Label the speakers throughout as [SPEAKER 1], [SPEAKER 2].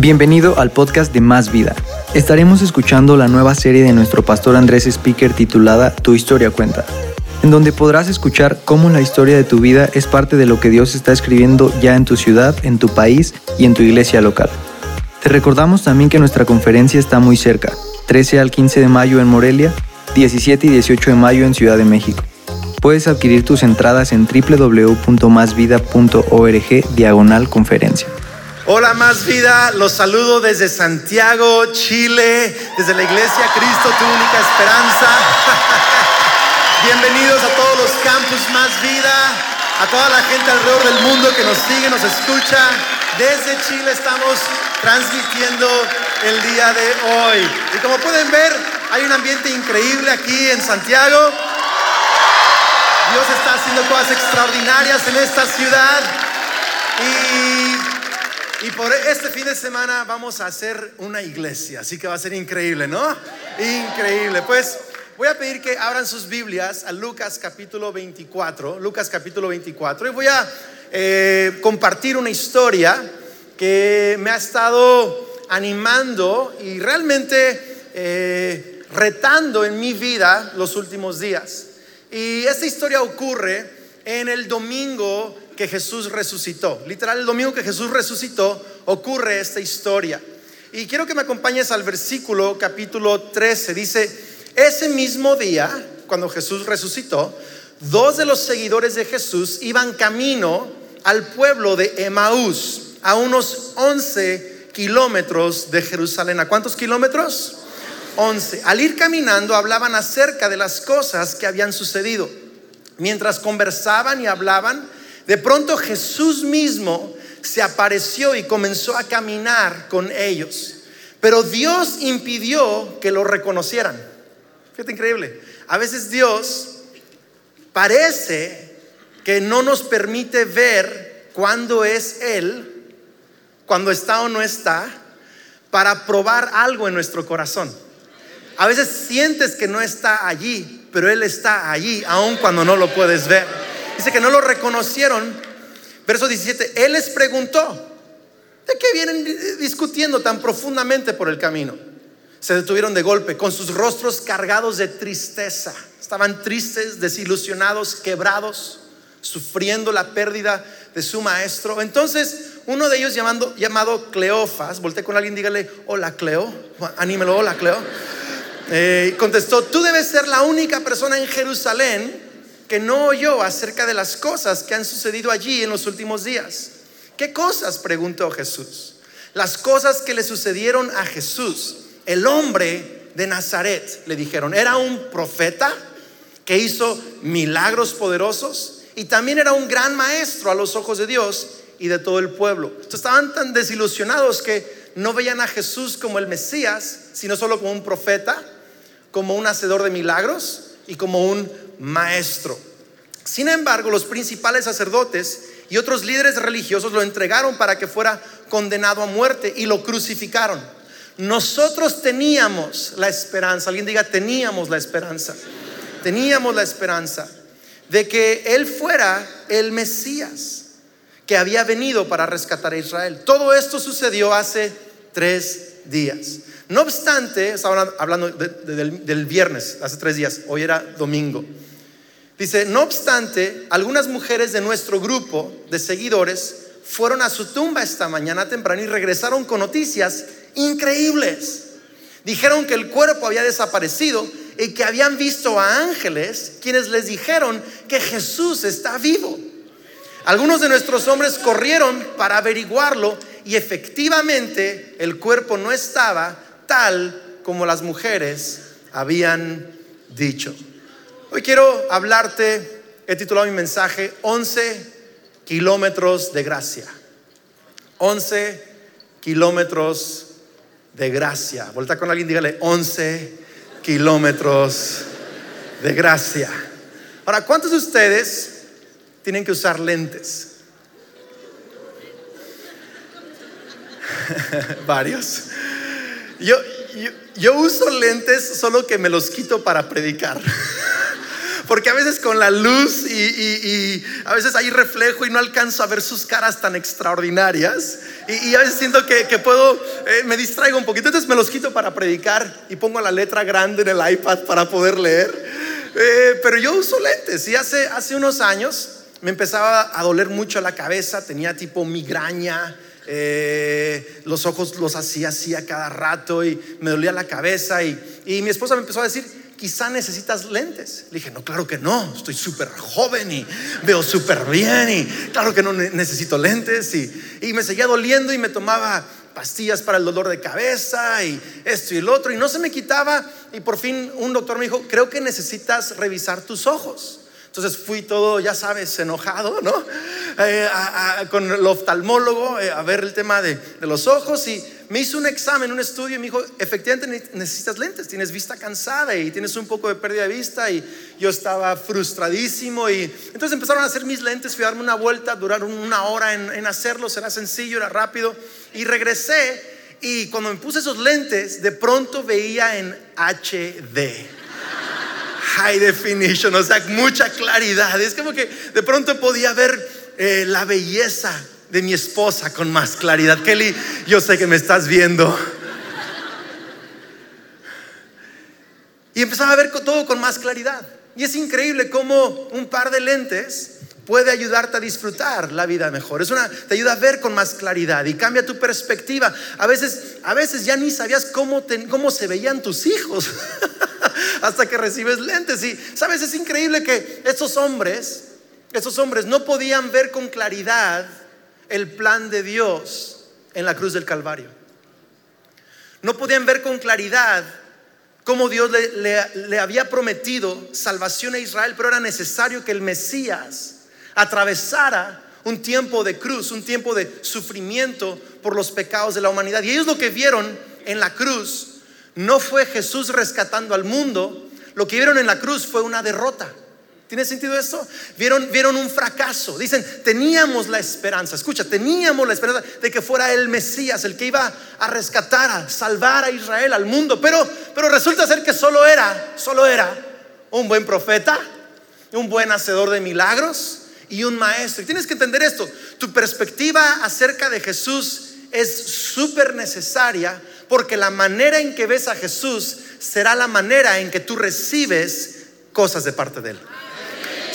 [SPEAKER 1] Bienvenido al podcast de Más Vida. Estaremos escuchando la nueva serie de nuestro pastor Andrés Speaker titulada Tu historia cuenta, en donde podrás escuchar cómo la historia de tu vida es parte de lo que Dios está escribiendo ya en tu ciudad, en tu país y en tu iglesia local. Te recordamos también que nuestra conferencia está muy cerca, 13 al 15 de mayo en Morelia, 17 y 18 de mayo en Ciudad de México. Puedes adquirir tus entradas en www.masvida.org diagonal conferencia.
[SPEAKER 2] Hola más vida, los saludo desde Santiago, Chile, desde la iglesia Cristo, tu única esperanza. Bienvenidos a todos los campus más vida, a toda la gente alrededor del mundo que nos sigue, nos escucha. Desde Chile estamos transmitiendo el día de hoy. Y como pueden ver, hay un ambiente increíble aquí en Santiago. Dios está haciendo cosas extraordinarias en esta ciudad. Y y por este fin de semana vamos a hacer una iglesia, así que va a ser increíble, ¿no? Increíble. Pues voy a pedir que abran sus Biblias a Lucas capítulo 24, Lucas capítulo 24, y voy a eh, compartir una historia que me ha estado animando y realmente eh, retando en mi vida los últimos días. Y esta historia ocurre en el domingo que Jesús resucitó. Literal, el domingo que Jesús resucitó ocurre esta historia. Y quiero que me acompañes al versículo capítulo 13. Dice, ese mismo día, cuando Jesús resucitó, dos de los seguidores de Jesús iban camino al pueblo de Emaús, a unos 11 kilómetros de Jerusalén. ¿A cuántos kilómetros? 11. Al ir caminando hablaban acerca de las cosas que habían sucedido. Mientras conversaban y hablaban, de pronto Jesús mismo se apareció y comenzó a caminar con ellos. Pero Dios impidió que lo reconocieran. Fíjate increíble. A veces Dios parece que no nos permite ver cuándo es Él, cuando está o no está, para probar algo en nuestro corazón. A veces sientes que no está allí, pero Él está allí, aun cuando no lo puedes ver. Dice que no lo reconocieron. Verso 17, Él les preguntó, ¿de qué vienen discutiendo tan profundamente por el camino? Se detuvieron de golpe, con sus rostros cargados de tristeza. Estaban tristes, desilusionados, quebrados, sufriendo la pérdida de su maestro. Entonces, uno de ellos llamando, llamado Cleofas, volteé con alguien, dígale, hola Cleo, anímelo, hola Cleo. Eh, contestó, tú debes ser la única persona en Jerusalén que no oyó acerca de las cosas que han sucedido allí en los últimos días. ¿Qué cosas? preguntó Jesús. Las cosas que le sucedieron a Jesús, el hombre de Nazaret, le dijeron, era un profeta que hizo milagros poderosos y también era un gran maestro a los ojos de Dios y de todo el pueblo. estaban tan desilusionados que no veían a Jesús como el Mesías, sino solo como un profeta, como un hacedor de milagros y como un maestro. Sin embargo, los principales sacerdotes y otros líderes religiosos lo entregaron para que fuera condenado a muerte y lo crucificaron. Nosotros teníamos la esperanza, alguien diga, teníamos la esperanza, teníamos la esperanza de que Él fuera el Mesías que había venido para rescatar a Israel. Todo esto sucedió hace tres días. No obstante, estaba hablando del, viernes, hace tres días, hoy era domingo. Dice, no obstante, algunas mujeres de nuestro grupo de seguidores fueron a su tumba esta mañana temprano y regresaron con noticias increíbles. Dijeron que el cuerpo había desaparecido y que habían visto a ángeles quienes les dijeron que Jesús está vivo. Algunos de nuestros hombres corrieron para averiguarlo y efectivamente el cuerpo no estaba tal como las mujeres habían dicho. Hoy quiero hablarte, he titulado mi mensaje 11 kilómetros de gracia. 11 kilómetros de gracia. Volta con alguien, dígale 11 kilómetros de gracia. Ahora, ¿cuántos de ustedes tienen que usar lentes? Varios. Yo, yo, uso lentes solo que me los quito para predicar. porque a veces con la luz y, a veces hay reflejo y no alcanzo a ver sus caras tan extraordinarias. Y, a veces siento que, puedo, eh, me distraigo un poquito, entonces me los quito para predicar y pongo la letra grande en el iPad para poder leer. Eh, pero yo uso lentes y hace, hace unos años me empezaba a doler mucho la cabeza, tenía tipo migraña, eh, los ojos los hacía así a cada rato y me dolía la cabeza y, y mi esposa me empezó a decir, quizá necesitas lentes. Le dije, no, claro que no, estoy súper joven y veo súper bien y claro que no necesito lentes. Y, y me seguía doliendo y me tomaba pastillas para el dolor de cabeza y esto y el otro y no se me quitaba y por fin un doctor me dijo, creo que necesitas revisar tus ojos. Entonces fui todo, ya sabes, enojado, ¿no? Eh, con el oftalmólogo eh, a ver el tema de, los ojos y me hizo un examen, un estudio y me dijo, efectivamente necesitas lentes, tienes vista cansada y tienes un poco de pérdida de vista y yo estaba frustradísimo y entonces empezaron a hacer mis lentes, fui a darme una vuelta, duraron una hora en, en hacerlo, era sencillo, era rápido y regresé y cuando me puse esos lentes, de pronto veía en HD high definition, o sea, mucha claridad. Es como que de pronto podía ver eh, la belleza de mi esposa con más claridad. Kelly, yo sé que me estás viendo. Y empezaba a ver todo con más claridad. Y es increíble cómo un par de lentes puede ayudarte a disfrutar la vida mejor. Es una te ayuda a ver con más claridad y cambia tu perspectiva. A veces a veces ya ni sabías cómo cómo se veían tus hijos. hasta que recibes lentes. Y sabes, es increíble que estos hombres, estos hombres no podían ver con claridad el plan de Dios en la cruz del Calvario. No podían ver con claridad cómo Dios le, le, había prometido salvación a Israel, pero era necesario que el Mesías atravesara un tiempo de cruz, un tiempo de sufrimiento por los pecados de la humanidad. Y ellos lo que vieron en la cruz no fue Jesús rescatando al mundo, lo que vieron en la cruz fue una derrota. ¿Tiene sentido esto? Vieron, vieron un fracaso. Dicen, teníamos la esperanza, escucha, teníamos la esperanza de que fuera el Mesías, el que iba a rescatar, a salvar a Israel, al mundo. Pero, pero resulta ser que solo era, solo era un buen profeta, un buen hacedor de milagros y un maestro. Y tienes que entender esto, tu perspectiva acerca de Jesús es súper necesaria porque la manera en que ves a Jesús será la manera en que tú recibes cosas de parte de Él.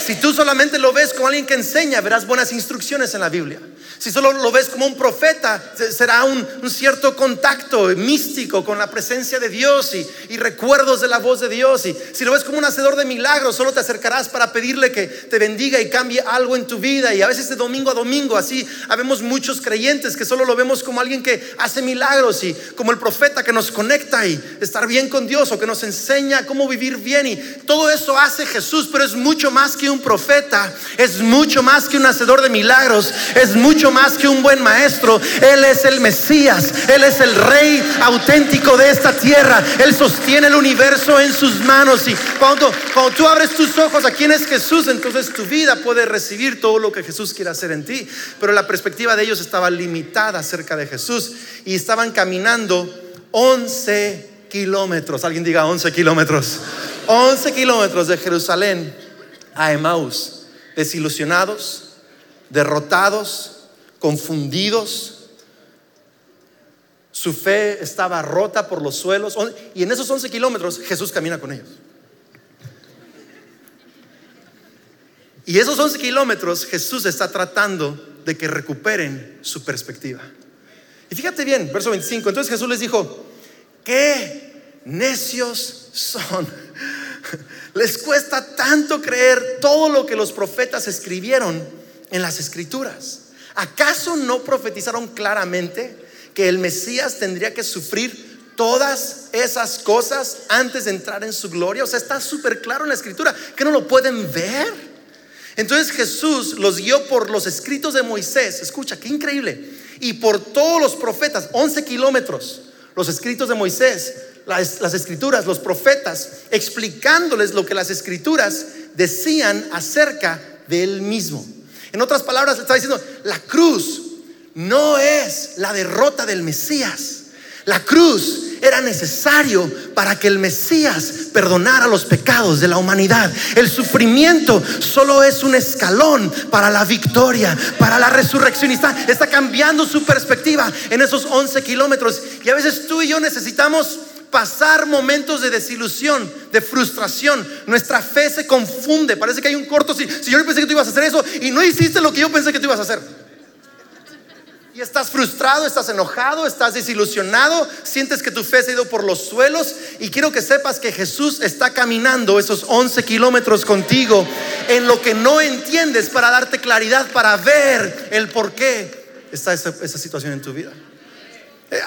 [SPEAKER 2] Si tú solamente lo ves como alguien que enseña, verás buenas instrucciones en la Biblia. Si solo lo ves como un profeta, será un, cierto contacto místico con la presencia de Dios y, recuerdos de la voz de Dios. Y si lo ves como un hacedor de milagros, solo te acercarás para pedirle que te bendiga y cambie algo en tu vida. Y a veces de domingo a domingo, así habemos muchos creyentes que solo lo vemos como alguien que hace milagros y como el profeta que nos conecta y estar bien con Dios o que nos enseña cómo vivir bien. Y todo eso hace Jesús, pero es mucho más que un profeta, es mucho más que un hacedor de milagros, es mucho más que un buen maestro. Él es el Mesías, Él es el Rey auténtico de esta tierra. Él sostiene el universo en sus manos. Y cuando, cuando tú abres tus ojos a quién es Jesús, entonces tu vida puede recibir todo lo que Jesús quiere hacer en ti. Pero la perspectiva de ellos estaba limitada acerca de Jesús y estaban caminando 11 kilómetros. Alguien diga 11 kilómetros. 11 kilómetros de Jerusalén a Emaús, desilusionados, derrotados, confundidos. Su fe estaba rota por los suelos. Y en esos 11 kilómetros Jesús camina con ellos. Y esos 11 kilómetros Jesús está tratando de que recuperen su perspectiva. Y fíjate bien, verso 25. Entonces Jesús les dijo, qué necios son. Les cuesta tanto creer todo lo que los profetas escribieron en las escrituras. ¿Acaso no profetizaron claramente que el Mesías tendría que sufrir todas esas cosas antes de entrar en su gloria? O sea, está súper claro en la escritura que no lo pueden ver. Entonces Jesús los guió por los escritos de Moisés. Escucha, qué increíble. Y por todos los profetas, 11 kilómetros, los escritos de Moisés, las, las, escrituras, los profetas, explicándoles lo que las escrituras decían acerca de él mismo. En otras palabras, está diciendo, la cruz no es la derrota del Mesías. La cruz era necesario para que el Mesías perdonara los pecados de la humanidad. El sufrimiento solo es un escalón para la victoria, para la resurrección. Está, está cambiando su perspectiva en esos 11 kilómetros. Y a veces tú y yo necesitamos pasar momentos de desilusión, de frustración. Nuestra fe se confunde. Parece que hay un corto. Si, si yo pensé que tú ibas a hacer eso y no hiciste lo que yo pensé que tú ibas a hacer. Y estás frustrado, estás enojado, estás desilusionado, sientes que tu fe se ha ido por los suelos. Y quiero que sepas que Jesús está caminando esos 11 kilómetros contigo en lo que no entiendes para darte claridad, para ver el por qué está esa, situación en tu vida. Eh,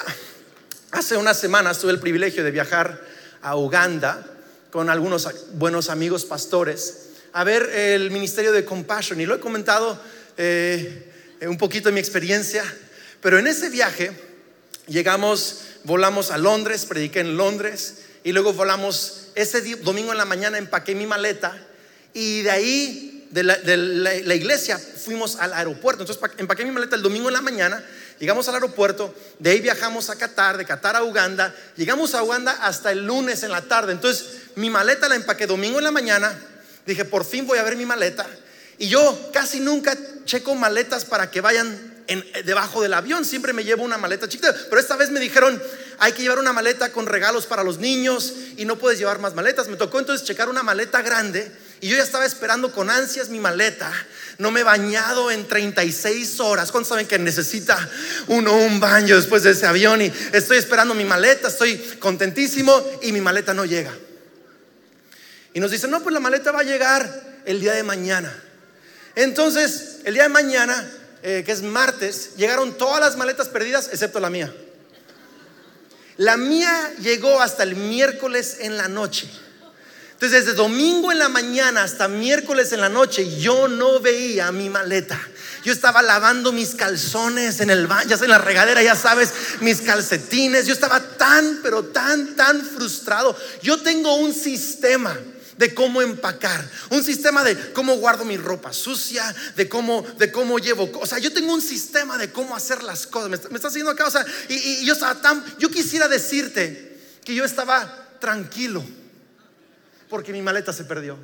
[SPEAKER 2] hace unas semanas tuve el privilegio de viajar a Uganda con algunos buenos amigos pastores a ver el ministerio de Compassion. Y lo he comentado. Eh, un poquito de mi experiencia, pero en ese viaje llegamos, volamos a Londres, prediqué en Londres y luego volamos ese domingo en la mañana, empaqué mi maleta y de ahí, de la, iglesia, fuimos al aeropuerto. Entonces empaqué mi maleta el domingo en la mañana, llegamos al aeropuerto, de ahí viajamos a Qatar, de Qatar a Uganda, llegamos a Uganda hasta el lunes en la tarde. Entonces mi maleta la empaqué domingo en la mañana, dije, por fin voy a ver mi maleta. Y yo casi nunca checo maletas para que vayan debajo del avión. Siempre me llevo una maleta chiquita. Pero esta vez me dijeron, hay que llevar una maleta con regalos para los niños y no puedes llevar más maletas. Me tocó entonces checar una maleta grande y yo ya estaba esperando con ansias mi maleta. No me he bañado en 36 horas. ¿Cuántos saben que necesita uno un baño después de ese avión? Y estoy esperando mi maleta, estoy contentísimo y mi maleta no llega. Y nos dicen, no, pues la maleta va a llegar el día de mañana. Entonces, el día de mañana, eh, que es martes, llegaron todas las maletas perdidas, excepto la mía. La mía llegó hasta el miércoles en la noche. Entonces, desde domingo en la mañana hasta miércoles en la noche, yo no veía mi maleta. Yo estaba lavando mis calzones en el baño, en la regadera, ya sabes, mis calcetines. Yo estaba tan, pero tan, tan frustrado. Yo tengo un sistema de cómo empacar, un sistema de cómo guardo mi ropa sucia, de cómo, de cómo llevo, o sea, yo tengo un sistema de cómo hacer las cosas. Me, está haciendo acá, o sea, y yo estaba tan, yo quisiera decirte que yo estaba tranquilo porque mi maleta se perdió.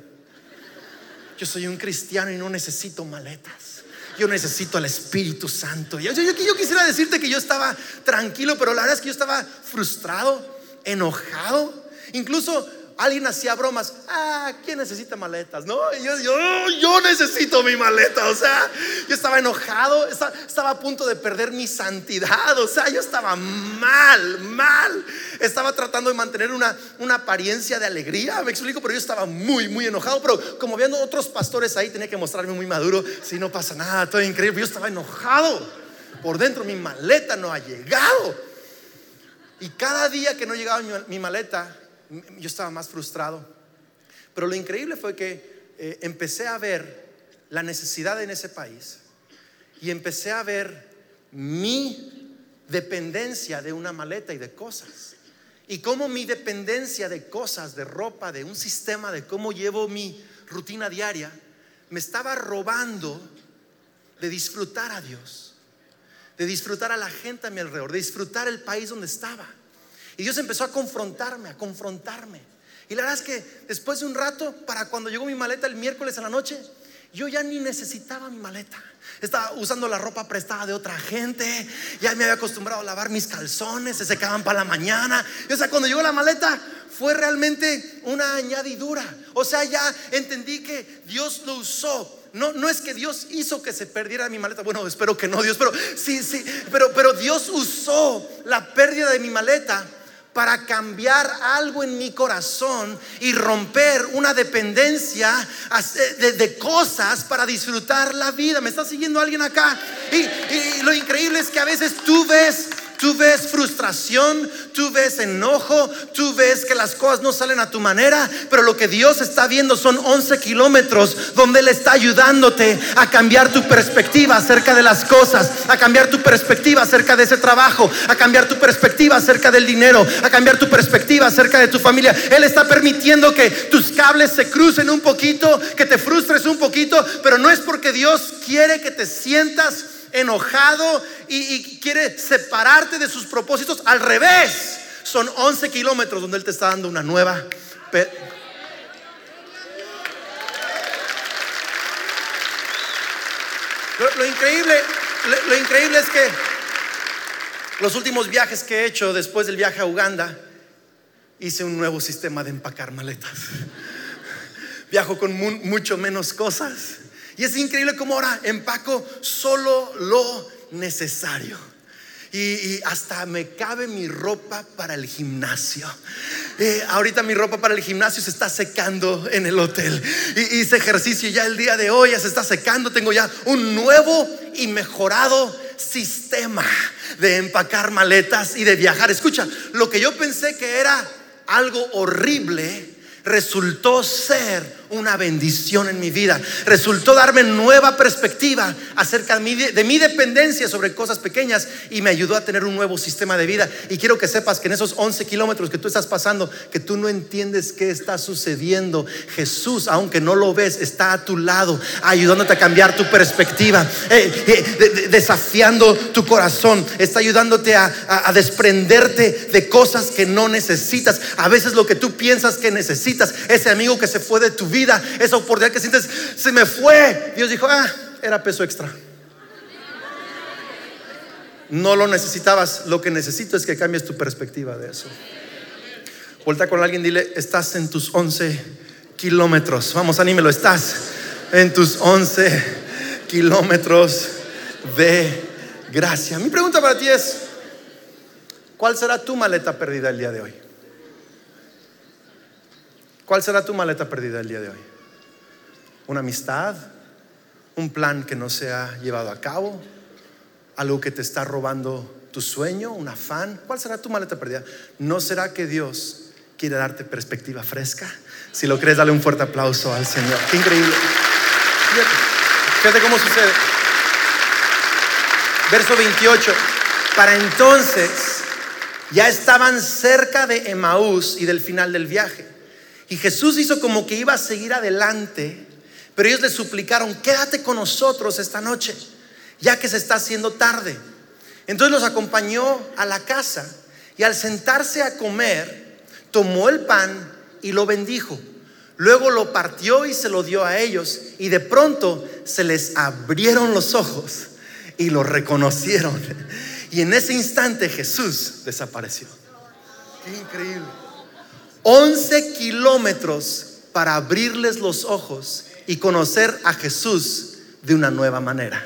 [SPEAKER 2] Yo soy un cristiano y no necesito maletas. Yo necesito al Espíritu Santo. Yo, yo, yo, quisiera decirte que yo estaba tranquilo, pero la verdad es que yo estaba frustrado, enojado. Incluso alguien hacía bromas, ah, ¿quién necesita maletas? No, yo, yo, yo necesito mi maleta, o sea, yo estaba enojado, estaba, a punto de perder mi santidad, o sea, yo estaba mal, mal, estaba tratando de mantener una, una apariencia de alegría, me explico, pero yo estaba muy, muy enojado, pero como viendo otros pastores ahí, tenía que mostrarme muy maduro, si no pasa nada, todo increíble, yo estaba enojado, por dentro mi maleta no ha llegado. Y cada día que no llegaba mi maleta, yo estaba más frustrado. Pero lo increíble fue que eh, empecé a ver la necesidad en ese país y empecé a ver mi dependencia de una maleta y de cosas. Y cómo mi dependencia de cosas, de ropa, de un sistema, de cómo llevo mi rutina diaria, me estaba robando de disfrutar a Dios, de disfrutar a la gente a mi alrededor, de disfrutar el país donde estaba. Y Dios empezó a confrontarme, a confrontarme. Y la verdad es que después de un rato, para cuando llegó mi maleta el miércoles a la noche, yo ya ni necesitaba mi maleta. Estaba usando la ropa prestada de otra gente. Ya me había acostumbrado a lavar mis calzones, se secaban para la mañana. Y, o sea, cuando llegó la maleta fue realmente una añadidura. O sea, ya entendí que Dios lo usó no, no es que Dios hizo que se perdiera mi maleta. Bueno, espero que no, Dios, pero sí, sí, pero, pero Dios usó la pérdida de mi maleta para cambiar algo en mi corazón y romper una dependencia de, cosas para disfrutar la vida. ¿Me está siguiendo alguien acá? y lo increíble es que a veces tú ves Tú ves frustración, tú ves enojo, tú ves que las cosas no salen a tu manera, pero lo que Dios está viendo son 11 kilómetros donde Él está ayudándote a cambiar tu perspectiva acerca de las cosas, a cambiar tu perspectiva acerca de ese trabajo, a cambiar tu perspectiva acerca del dinero, a cambiar tu perspectiva acerca de tu familia. Él está permitiendo que tus cables se crucen un poquito, que te frustres un poquito, pero no es porque Dios quiere que te sientas enojado y, quiere separarte de sus propósitos. Al revés, son 11 kilómetros donde Él te está dando una nueva... Lo, increíble, lo increíble es que los últimos viajes que he hecho después del viaje a Uganda, hice un nuevo sistema de empacar maletas. Viajo con mucho menos cosas. Y es increíble cómo ahora empaco solo lo necesario. Y, hasta me cabe mi ropa para el gimnasio. Eh, ahorita mi ropa para el gimnasio se está secando en el hotel. Y hice ejercicio ya el día de hoy, ya se está secando. Tengo ya un nuevo y mejorado sistema de empacar maletas y de viajar. Escucha, lo que yo pensé que era algo horrible resultó ser una bendición en mi vida. Resultó darme nueva perspectiva acerca de mi, dependencia sobre cosas pequeñas y me ayudó a tener un nuevo sistema de vida. Y quiero que sepas que en esos 11 kilómetros que tú estás pasando, que tú no entiendes qué está sucediendo, Jesús, aunque no lo ves, está a tu lado, ayudándote a cambiar tu perspectiva, eh, eh, desafiando tu corazón, está ayudándote a, a desprenderte de cosas que no necesitas. A veces lo que tú piensas que necesitas, ese amigo que se fue de tu vida, esa oportunidad que sientes, se me fue. Dios dijo, ah, era peso extra. No lo necesitabas, lo que necesito es que cambies tu perspectiva de eso. Vuelta con alguien, dile, estás en tus 11 kilómetros. Vamos, anímelo, estás en tus 11 kilómetros de gracia. Mi pregunta para ti es, ¿cuál será tu maleta perdida el día de hoy? ¿Cuál será tu maleta perdida el día de hoy? ¿Una amistad? ¿Un plan que no se ha llevado a cabo? ¿Algo que te está robando tu sueño? ¿Un afán? ¿Cuál será tu maleta perdida? ¿No será que Dios quiere darte perspectiva fresca? Si lo crees, dale un fuerte aplauso al Señor. Qué increíble. Fíjate, cómo sucede. Verso 28. Para entonces ya estaban cerca de Emaús y del final del viaje. Y Jesús hizo como que iba a seguir adelante, pero ellos le suplicaron, quédate con nosotros esta noche, ya que se está haciendo tarde. Entonces los acompañó a la casa y al sentarse a comer, tomó el pan y lo bendijo. Luego lo partió y se lo dio a ellos y de pronto se les abrieron los ojos y lo reconocieron. Y en ese instante Jesús desapareció. Qué increíble. 11 kilómetros para abrirles los ojos y conocer a Jesús de una nueva manera.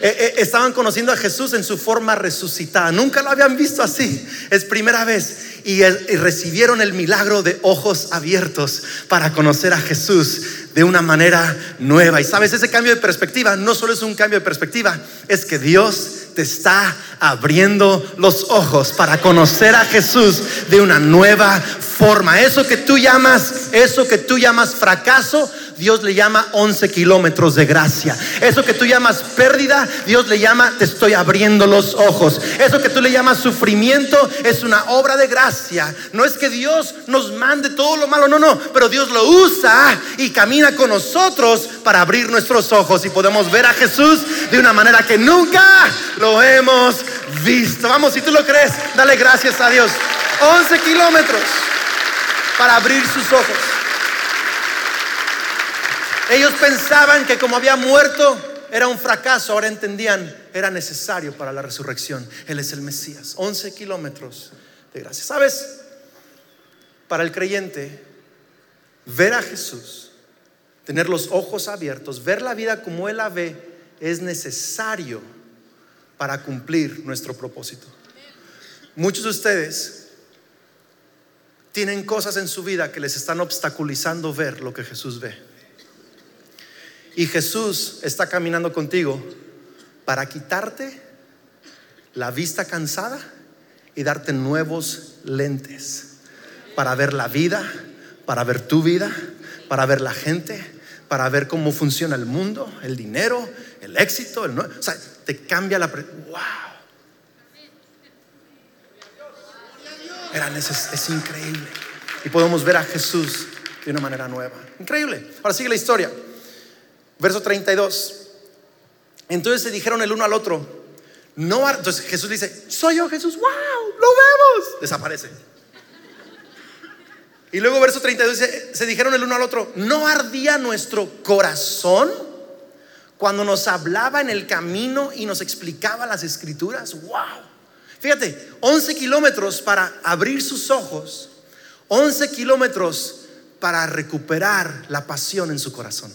[SPEAKER 2] Eh, eh, estaban conociendo a Jesús en su forma resucitada. Nunca lo habían visto así. Es primera vez. Y, y, recibieron el milagro de ojos abiertos para conocer a Jesús de una manera nueva. Y sabes, ese cambio de perspectiva no solo es un cambio de perspectiva, es que Dios te está abriendo los ojos para conocer a Jesús de una nueva forma. Eso que tú llamas, eso que tú llamas fracaso, Dios le llama 11 kilómetros de gracia. Eso que tú llamas pérdida, Dios le llama te estoy abriendo los ojos. Eso que tú le llamas sufrimiento es una obra de gracia. No es que Dios nos mande todo lo malo, no, no, pero Dios lo usa y camina con nosotros para abrir nuestros ojos y podemos ver a Jesús de una manera que nunca lo hemos visto. Vamos, si tú lo crees, dale gracias a Dios. 11 kilómetros para abrir sus ojos. Ellos pensaban que como había muerto era un fracaso, ahora entendían, era necesario para la resurrección. Él es el Mesías. 11 kilómetros de gracia. ¿Sabes? Para el creyente, ver a Jesús, tener los ojos abiertos, ver la vida como Él la ve, es necesario para cumplir nuestro propósito. Muchos de ustedes tienen cosas en su vida que les están obstaculizando ver lo que Jesús ve. Y Jesús está caminando contigo para quitarte la vista cansada y darte nuevos lentes para ver la vida, para ver tu vida, para ver la gente, para ver cómo funciona el mundo, el dinero, el éxito, el o sea, te cambia la wow. Era es increíble. Y podemos ver a Jesús de una manera nueva. Increíble. Ahora sigue la historia. Verso 32. Entonces se dijeron el uno al otro, no, entonces Jesús dice, soy yo Jesús, wow, lo vemos. Desaparece. Y luego verso 32 se, se dijeron el uno al otro, ¿no ardía nuestro corazón cuando nos hablaba en el camino y nos explicaba las escrituras? ¡Wow! Fíjate, 11 kilómetros para abrir sus ojos, 11 kilómetros para recuperar la pasión en su corazón.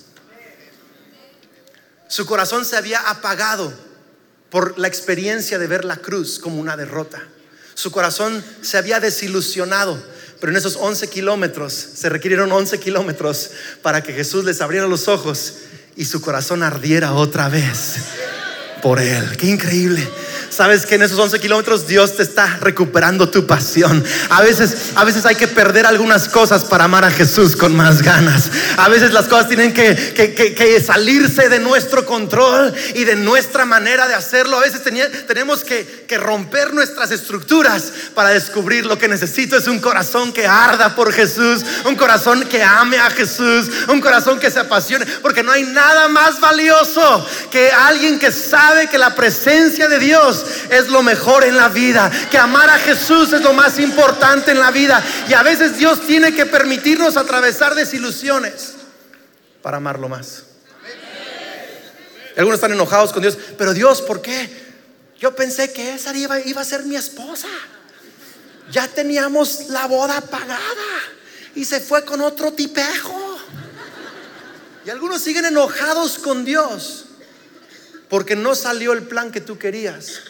[SPEAKER 2] Su corazón se había apagado por la experiencia de ver la cruz como una derrota. Su corazón se había desilusionado, pero en esos 11 kilómetros se requirieron 11 kilómetros para que Jesús les abriera los ojos y su corazón ardiera otra vez por él. Qué increíble. Sabes que en esos 11 kilómetros Dios te está recuperando tu pasión. A veces, a veces hay que perder algunas cosas para amar a Jesús con más ganas. A veces las cosas tienen que, que, salirse de nuestro control y de nuestra manera de hacerlo. A veces tenemos que, romper nuestras estructuras para descubrir lo que necesito es un corazón que arda por Jesús, un corazón que ame a Jesús, un corazón que se apasione, porque no hay nada más valioso que alguien que sabe que la presencia de Dios es lo mejor en la vida, que amar a Jesús es lo más importante en la vida. Y a veces Dios tiene que permitirnos atravesar desilusiones para amarlo más. Algunos están enojados con Dios, pero Dios, ¿por qué? Yo pensé que esa iba, iba a ser mi esposa. Ya teníamos la boda pagada y se fue con otro tipejo. Y algunos siguen enojados con Dios porque no salió el plan que tú querías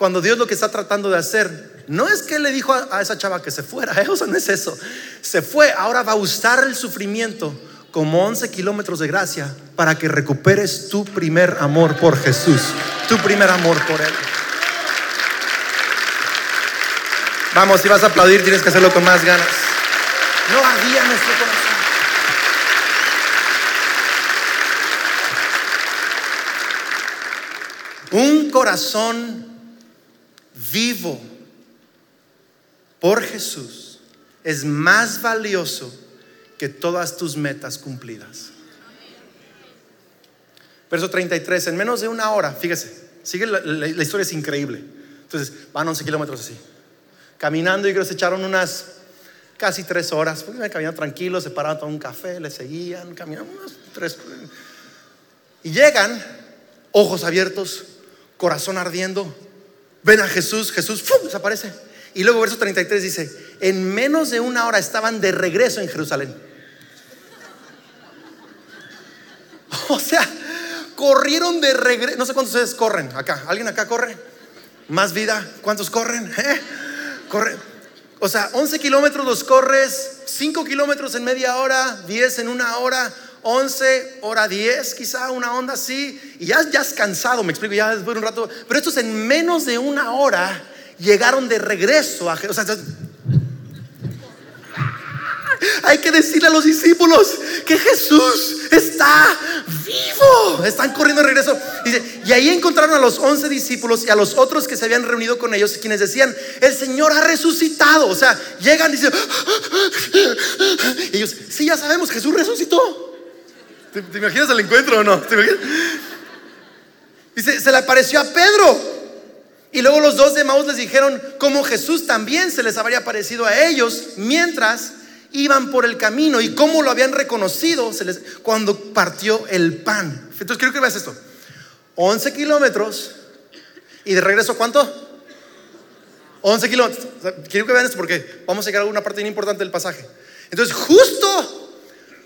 [SPEAKER 2] cuando Dios lo que está tratando de hacer no es que le dijo a, esa chava que se fuera, eso no es eso. Se fue, ahora va a usar el sufrimiento como 11 kilómetros de gracia para que recuperes tu primer amor por Jesús, tu primer amor por Él. Vamos, si vas a aplaudir, tienes que hacerlo con más ganas. No había nuestro corazón. Un corazón vivo por Jesús es más valioso que todas tus metas cumplidas. Verso 33, en menos de una hora, fíjese, sigue la, historia es increíble. Entonces, van 11 kilómetros así, caminando y creo que se echaron unas casi tres horas, porque caminaban tranquilos, se paraban a un café, le seguían, caminaban unas tres. Y llegan, ojos abiertos, corazón ardiendo, ven a Jesús, Jesús desaparece. Y luego verso 33 dice, en menos de una hora estaban de regreso en Jerusalén. O sea, corrieron de regreso. No sé cuántos ustedes corren acá. ¿Alguien acá corre? ¿Más vida? ¿Cuántos corren? ¿Eh? Corre. O sea, 11 kilómetros los corres, 5 kilómetros en media hora, 10 en una hora, 11, hora 10, quizá una onda así, y ya, ya has cansado, me explico, ya después de un rato, pero estos en menos de una hora llegaron de regreso a o sea, hay que decirle a los discípulos que Jesús está vivo. Están corriendo de regreso. y ahí encontraron a los once discípulos y a los otros que se habían reunido con ellos, quienes decían, el Señor ha resucitado. O sea, llegan y dicen, y ellos, sí, ya sabemos, Jesús resucitó. ¿Te, imaginas el encuentro o no? Y se, le apareció a Pedro. Y luego los dos de Maús les dijeron cómo Jesús también se les habría aparecido a ellos mientras iban por el camino y cómo lo habían reconocido cuando partió el pan. Entonces quiero que veas esto. 11 kilómetros y de regreso ¿cuánto? 11 kilómetros. Quiero que vean esto porque vamos a llegar a una parte importante del pasaje. Entonces justo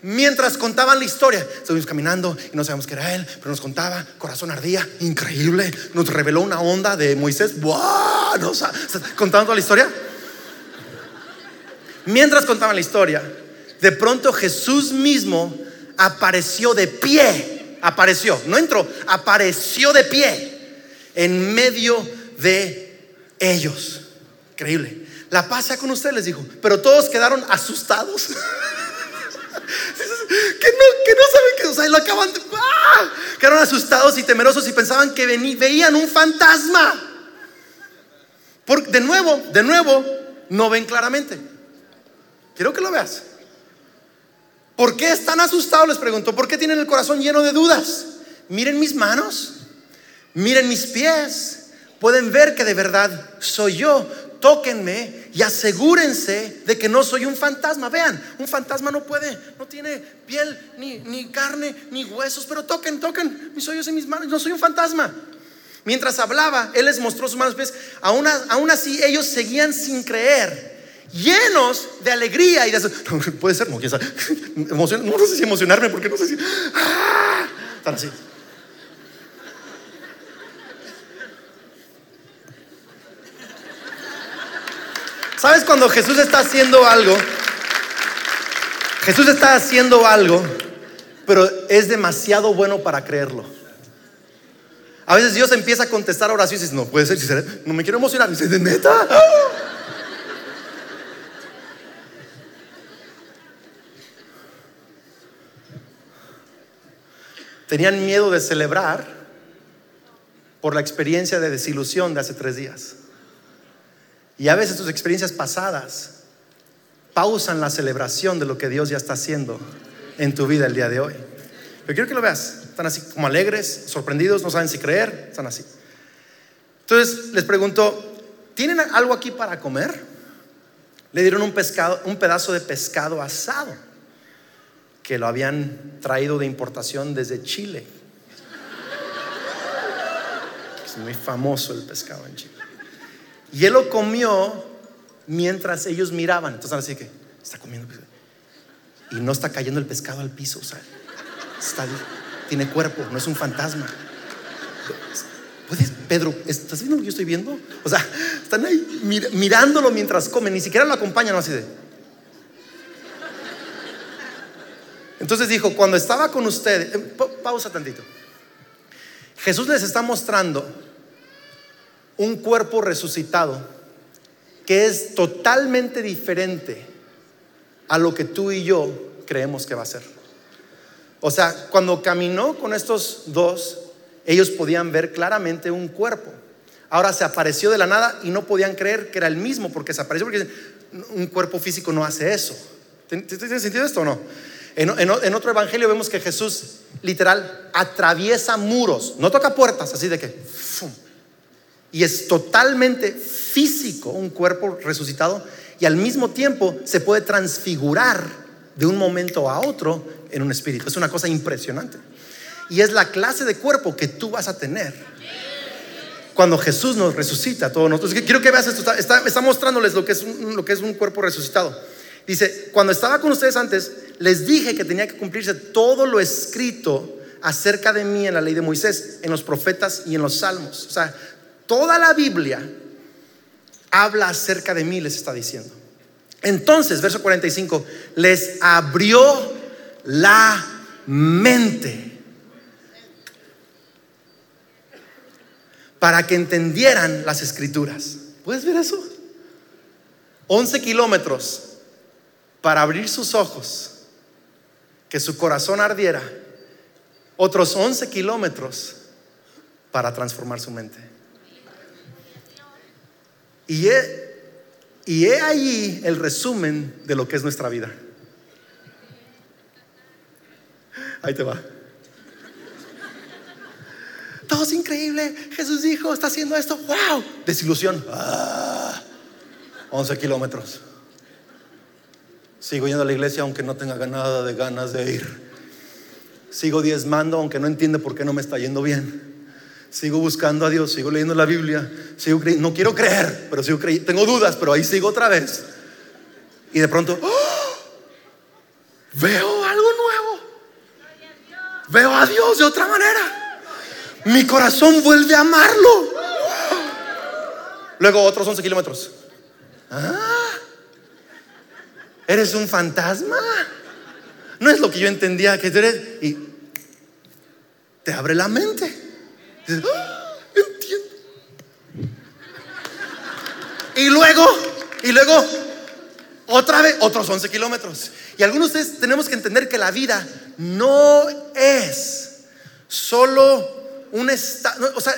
[SPEAKER 2] mientras contaban la historia. Estuvimos caminando y no sabíamos que era él, pero nos contaba, corazón ardía, increíble. Nos reveló una onda de Moisés. Nos, contaban toda la historia. Mientras contaban la historia, de pronto Jesús mismo apareció de pie. Apareció, no entró, apareció de pie en medio de ellos. Increíble. La pasa con ustedes, les dijo, pero todos quedaron asustados. que no, que no saben que, o sea, lo acaban de. ¡ah! Quedaron asustados y temerosos y pensaban que veían un fantasma. Porque de nuevo, de nuevo, no ven claramente. Quiero que lo veas. ¿Por qué están asustados? Les pregunto. ¿Por qué tienen el corazón lleno de dudas? Miren mis manos, miren mis pies. Pueden ver que de verdad soy yo tóquenme y asegúrense de que no soy un fantasma. Vean, un fantasma no puede, no tiene piel, ni, ni carne, ni huesos, pero toquen, toquen mis ojos y mis manos. No soy un fantasma. Mientras hablaba, Él les mostró sus manos. Aún, aún así, ellos seguían sin creer llenos de alegría y de puede ser, no, no, sé si emocionarme porque no sé si ¡ah! así. ¿Sabes cuando Jesús está haciendo algo? Jesús está haciendo algo, pero es demasiado bueno para creerlo. A veces Dios empieza a contestar oraciones y dice, no puede ser, no me quiero emocionar. Y dice, ¿de neta? Tenían miedo de celebrar por la experiencia de desilusión de hace tres días. Y a veces tus experiencias pasadas pausan la celebración de lo que Dios ya está haciendo en tu vida el día de hoy. Pero quiero que lo veas. Están así como alegres, sorprendidos, no saben si creer, están así. Entonces les pregunto, ¿tienen algo aquí para comer? Le dieron un pescado, un pedazo de pescado asado que lo habían traído de importación desde Chile. Es muy famoso el pescado en Chile. Y él lo comió mientras ellos miraban. Entonces, así que está comiendo Y no está cayendo el pescado al piso. O sea, tiene cuerpo, no es un fantasma. ¿Puedes, Pedro, ¿estás viendo lo que yo estoy viendo? O sea, están ahí mirándolo mientras comen, ni siquiera lo acompañan así de. Entonces dijo, cuando estaba con ustedes, eh, pausa tantito. Jesús les está mostrando un cuerpo resucitado que es totalmente diferente a lo que tú y yo creemos que va a ser. O sea, cuando caminó con estos dos, ellos podían ver claramente un cuerpo. Ahora se apareció de la nada y no podían creer que era el mismo porque se apareció porque un cuerpo físico no hace eso. ¿Tiene sentido esto o no? En, otro evangelio vemos que Jesús literal atraviesa muros, no toca puertas, así de que y es totalmente físico, un cuerpo resucitado, y al mismo tiempo se puede transfigurar de un momento a otro en un espíritu. Es una cosa impresionante. Y es la clase de cuerpo que tú vas a tener cuando Jesús nos resucita a todos nosotros. Quiero que veas esto, está, mostrándoles lo que, es un, lo que es un cuerpo resucitado. Dice, cuando estaba con ustedes antes, les dije que tenía que cumplirse todo lo escrito acerca de mí en la ley de Moisés, en los profetas y en los salmos. O sea, Toda la Biblia habla acerca de mí, les está diciendo. Entonces, verso 45, les abrió la mente para que entendieran las escrituras. ¿Puedes ver eso? 11 kilómetros para abrir sus ojos, que su corazón ardiera. Otros 11 kilómetros para transformar su mente. Y he, y allí el resumen de lo que es nuestra vida. Ahí te va. Todo es increíble. Jesús dijo, está haciendo esto. ¡Wow! Desilusión. 11 ah, kilómetros. Sigo yendo a la iglesia aunque no tenga nada de ganas de ir. Sigo diezmando aunque no entiende por qué no me está yendo bien sigo buscando a Dios, sigo leyendo la Biblia, sigo no quiero creer, pero sigo creyendo, tengo dudas, pero ahí sigo otra vez. Y de pronto, ¡oh! veo algo nuevo. Veo a Dios de otra manera. Mi corazón vuelve a amarlo. Luego otros 11 kilómetros. Ah, ¿Eres un fantasma? No es lo que yo entendía que eres. Y te abre la mente. Ah, entiendo. Y luego, y luego, otra vez, otros 11 kilómetros. Y algunos de ustedes tenemos que entender que la vida no es solo un estado, o sea,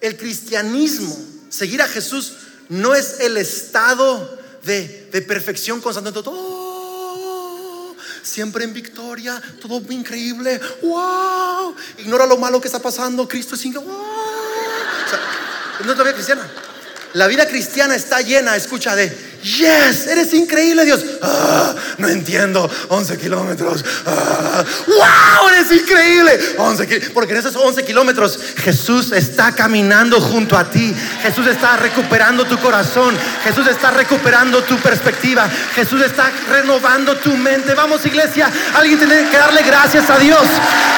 [SPEAKER 2] el cristianismo, seguir a Jesús, no es el estado de, de perfección constante. Siempre en victoria, todo increíble, wow, ignora lo malo que está pasando, Cristo es increíble, wow. no es vida cristiana. La vida cristiana está llena, escucha, de Yes, eres increíble, Dios. Ah, no entiendo, 11 kilómetros. Ah, wow, eres increíble. 11 porque en esos 11 kilómetros Jesús está caminando junto a ti. Jesús está recuperando tu corazón. Jesús está recuperando tu perspectiva. Jesús está renovando tu mente. Vamos, iglesia, alguien tiene que darle gracias a Dios.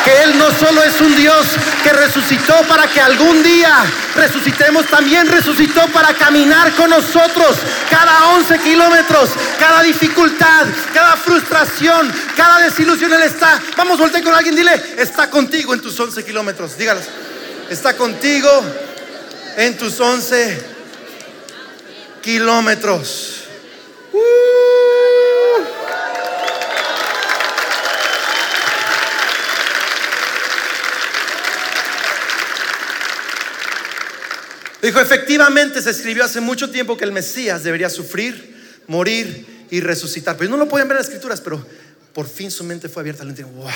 [SPEAKER 2] Que Él no solo es un Dios que resucitó para que algún día resucitemos, también resucitó para caminar con nosotros cada 11 kilómetros, cada dificultad, cada frustración, cada desilusión, Él está. Vamos, volte con alguien, dile, está contigo en tus 11 kilómetros. Dígalos, está contigo en tus 11 kilómetros. Dijo, efectivamente se escribió hace mucho tiempo que el Mesías debería sufrir, morir y resucitar. Pero no lo pueden ver en las escrituras, pero por fin su mente fue abierta. wow.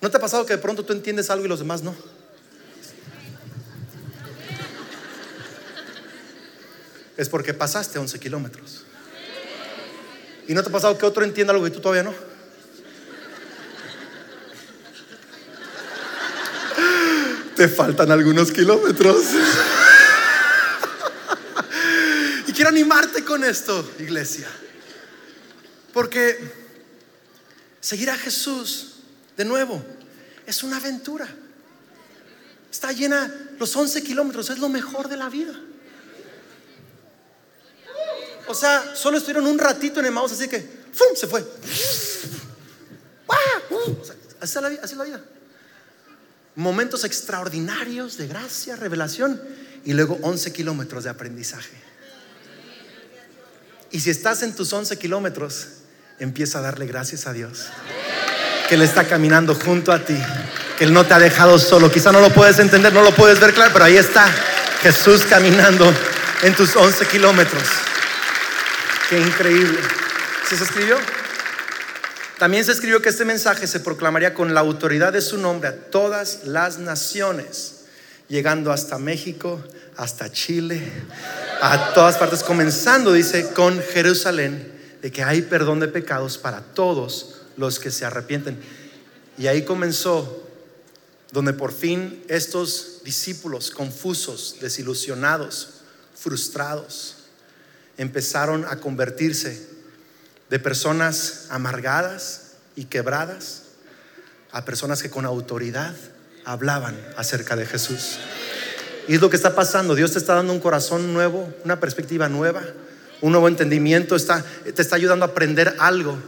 [SPEAKER 2] ¿No te ha pasado que de pronto tú entiendes algo y los demás no? Es porque pasaste 11 kilómetros. ¿Y no te ha pasado que otro entienda algo y tú todavía no? Te faltan algunos kilómetros. y quiero animarte con esto, iglesia. Porque seguir a Jesús de nuevo es una aventura. Está llena, los 11 kilómetros es lo mejor de la vida. O sea, solo estuvieron un ratito en el mouse, así que ¡fum! se fue. así así es la vida momentos extraordinarios de gracia, revelación y luego 11 kilómetros de aprendizaje. Y si estás en tus 11 kilómetros, empieza a darle gracias a Dios. Que Él está caminando junto a ti. Que Él no te ha dejado solo. Quizá no lo puedes entender, no lo puedes ver claro, pero ahí está Jesús caminando en tus 11 kilómetros. Qué increíble. ¿Se escribió? También se escribió que este mensaje se proclamaría con la autoridad de su nombre a todas las naciones, llegando hasta México, hasta Chile, a todas partes, comenzando, dice, con Jerusalén, de que hay perdón de pecados para todos los que se arrepienten. Y ahí comenzó, donde por fin estos discípulos confusos, desilusionados, frustrados, empezaron a convertirse de personas amargadas y quebradas a personas que con autoridad hablaban acerca de Jesús. Y es lo que está pasando. Dios te está dando un corazón nuevo, una perspectiva nueva, un nuevo entendimiento. Está, te está ayudando a aprender algo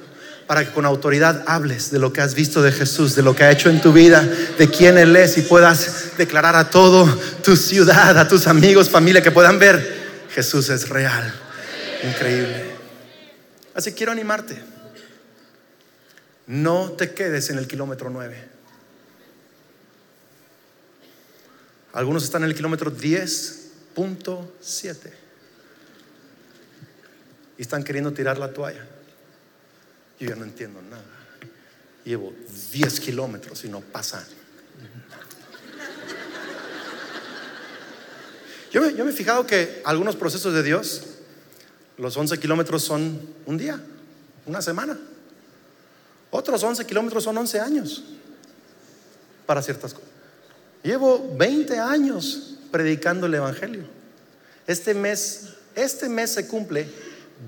[SPEAKER 2] para que con autoridad hables de lo que has visto de Jesús, de lo que ha hecho en tu vida, de quién Él es y puedas declarar a todo tu ciudad, a tus amigos, familia, que puedan ver, Jesús es real. Increíble. Así quiero animarte. No te quedes en el kilómetro 9. Algunos están en el kilómetro 10.7 y están queriendo tirar la toalla. Yo ya no entiendo nada. Llevo 10 kilómetros y no pasa. Yo yo me he fijado que algunos procesos de Dios los 11 kilómetros son un día, una semana. Otros 11 kilómetros son 11 años para ciertas cosas. Llevo 20 años predicando el Evangelio. Este mes, este mes se cumple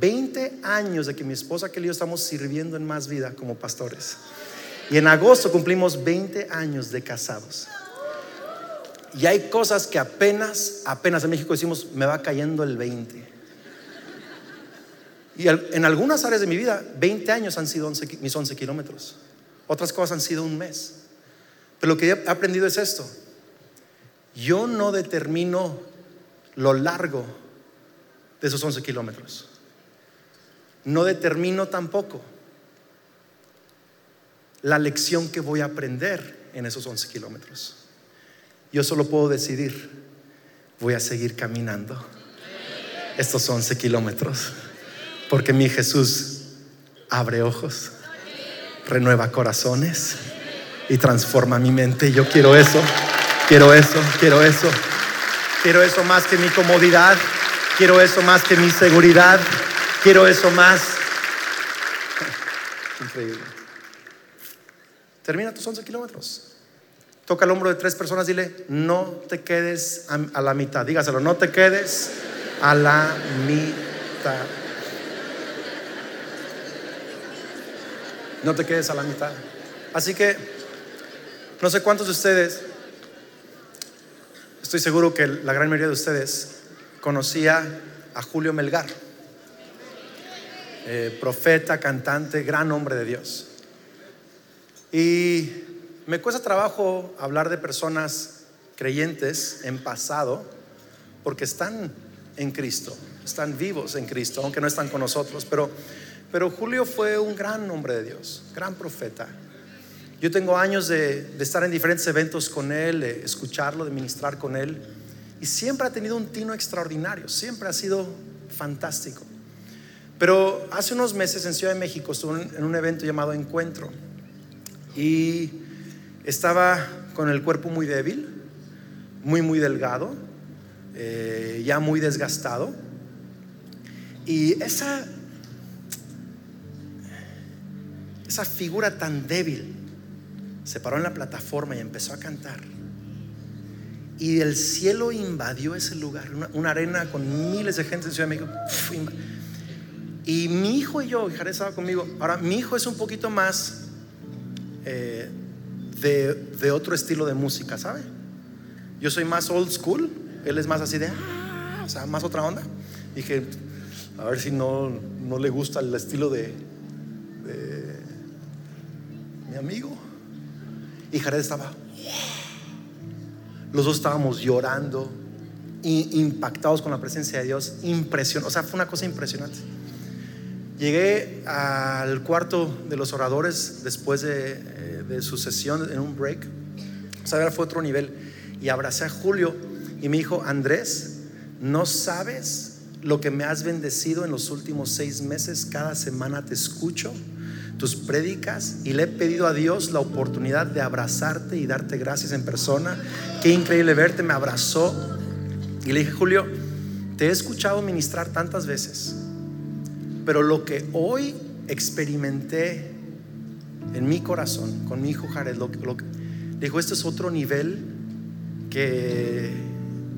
[SPEAKER 2] 20 años de que mi esposa que yo estamos sirviendo en más vida como pastores. Y en agosto cumplimos 20 años de casados. Y hay cosas que apenas, apenas en México decimos, me va cayendo el 20. Y en algunas áreas de mi vida, 20 años han sido mis 11 kilómetros. Otras cosas han sido un mes. Pero lo que he aprendido es esto. Yo no determino lo largo de esos 11 kilómetros. No determino tampoco la lección que voy a aprender en esos 11 kilómetros. Yo solo puedo decidir, voy a seguir caminando estos 11 kilómetros. Porque mi Jesús abre ojos, renueva corazones y transforma mi mente. Yo quiero eso, quiero eso, quiero eso. Quiero eso más que mi comodidad. Quiero eso más que mi seguridad. Quiero eso más. Increíble. Termina tus 11 kilómetros. Toca el hombro de tres personas, dile, no te quedes a, la mitad. Dígaselo, no te quedes a la mitad. No te quedes a la mitad. Así que, no sé cuántos de ustedes Estoy seguro que la gran mayoría de ustedes conocía a Julio Melgar, eh, profeta, cantante, gran hombre de Dios. Y me cuesta trabajo hablar de personas creyentes en pasado porque están en Cristo, están vivos en Cristo, aunque no están con nosotros. Pero, pero Julio fue un gran hombre de Dios, gran profeta. Yo tengo años de, estar en diferentes eventos con él, de escucharlo, de ministrar con él. Y siempre ha tenido un tino extraordinario, siempre ha sido fantástico. Pero hace unos meses en Ciudad de México estuve en un evento llamado Encuentro y estaba con el cuerpo muy débil, muy, muy delgado, eh, ya muy desgastado. Y esa, esa figura tan débil se paró en la plataforma y empezó a cantar. Y el cielo invadió ese lugar, una, arena con miles de gente en Ciudad de México. Y mi hijo y yo, Jared estaba conmigo. Ahora, mi hijo es un poquito más eh, de, otro estilo de música, ¿sabe? Yo soy más old school, él es más así de, ah", o sea, más otra onda. Dije, a ver si no, no le gusta el estilo de, de mi amigo. Y Jared estaba, los dos estábamos llorando, impactados con la presencia de Dios, impresionante, o sea, fue una cosa impresionante. Llegué al cuarto de los oradores después de, eh, su sesión en un break, o sea, fue otro nivel, y abracé a Julio y me dijo, Andrés, no sabes lo que me has bendecido en los últimos seis meses, cada semana te escucho tus prédicas y le he pedido a Dios la oportunidad de abrazarte y darte gracias en persona. Qué increíble verte, me abrazó y le dije, Julio, te he escuchado ministrar tantas veces, pero lo que hoy experimenté en mi corazón con mi hijo Jared, lo, lo, dijo, este es otro nivel que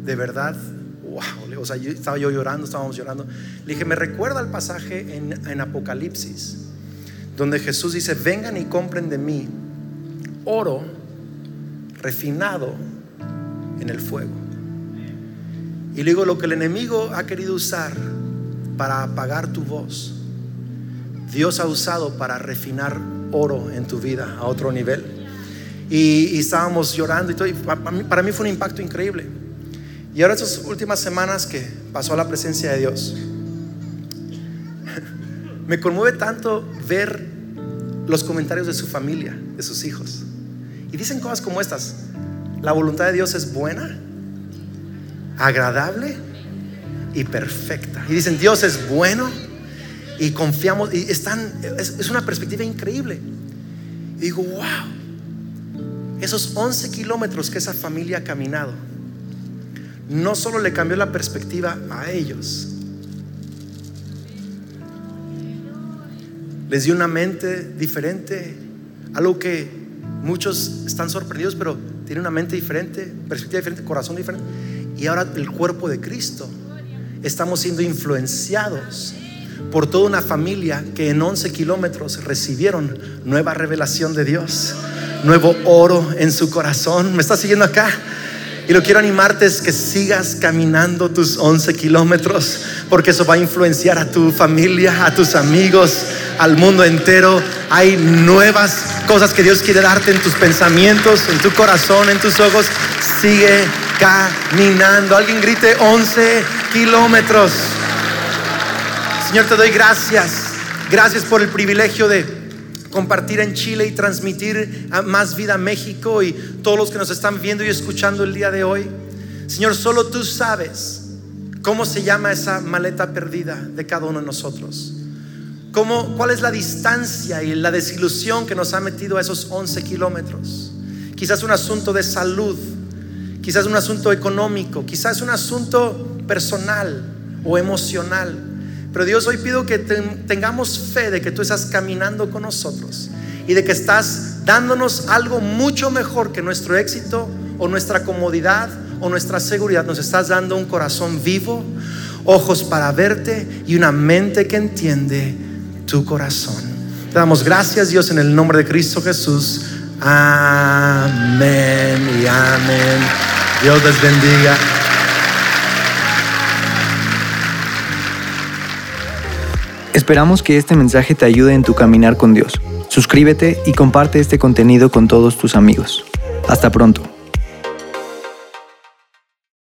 [SPEAKER 2] de verdad wow, o sea, estaba yo llorando, estábamos llorando. Le dije, me recuerda el pasaje en Apocalipsis, donde Jesús dice, vengan y compren de mí oro refinado en el fuego. Y le digo, lo que el enemigo ha querido usar para apagar tu voz, Dios ha usado para refinar oro en tu vida a otro nivel. Y, estábamos llorando y todo. Y para, mí, fue un impacto increíble. Y ahora estas últimas semanas que pasó a la presencia de Dios, me conmueve tanto ver los comentarios de su familia, de sus hijos. Y dicen cosas como estas. La voluntad de Dios es buena, agradable y perfecta. Y dicen, Dios es bueno y confiamos. Y están, es, una perspectiva increíble. Y digo, wow, esos 11 kilómetros que esa familia ha caminado, no solo le cambió la perspectiva a ellos, les dio una mente diferente, algo que muchos están sorprendidos, pero tiene una mente diferente, perspectiva diferente, corazón diferente. Y ahora el cuerpo de Cristo. Estamos siendo influenciados por toda una familia que en 11 kilómetros recibieron nueva revelación de Dios, nuevo oro en su corazón. ¿Me estás siguiendo acá? Y lo quiero animarte es que sigas caminando tus 11 kilómetros, porque eso va a influenciar a tu familia, a tus amigos, al mundo entero. Hay nuevas cosas que Dios quiere darte en tus pensamientos, en tu corazón, en tus ojos. Sigue caminando. Alguien grite 11 kilómetros. Señor, te doy gracias. Gracias por el privilegio de compartir en Chile y transmitir más vida a México y todos los que nos están viendo y escuchando el día de hoy. Señor, solo tú sabes cómo se llama esa maleta perdida de cada uno de nosotros. ¿Cómo, ¿Cuál es la distancia y la desilusión que nos ha metido a esos 11 kilómetros? Quizás un asunto de salud, quizás un asunto económico, quizás un asunto personal o emocional. Pero Dios, hoy pido que tengamos fe de que tú estás caminando con nosotros y de que estás dándonos algo mucho mejor que nuestro éxito o nuestra comodidad o nuestra seguridad. Nos estás dando un corazón vivo, ojos para verte y una mente que entiende tu corazón. Te damos gracias Dios en el nombre de Cristo Jesús. Amén y amén. Dios les bendiga.
[SPEAKER 1] Esperamos que este mensaje te ayude en tu caminar con Dios. Suscríbete y comparte este contenido con todos tus amigos. Hasta pronto.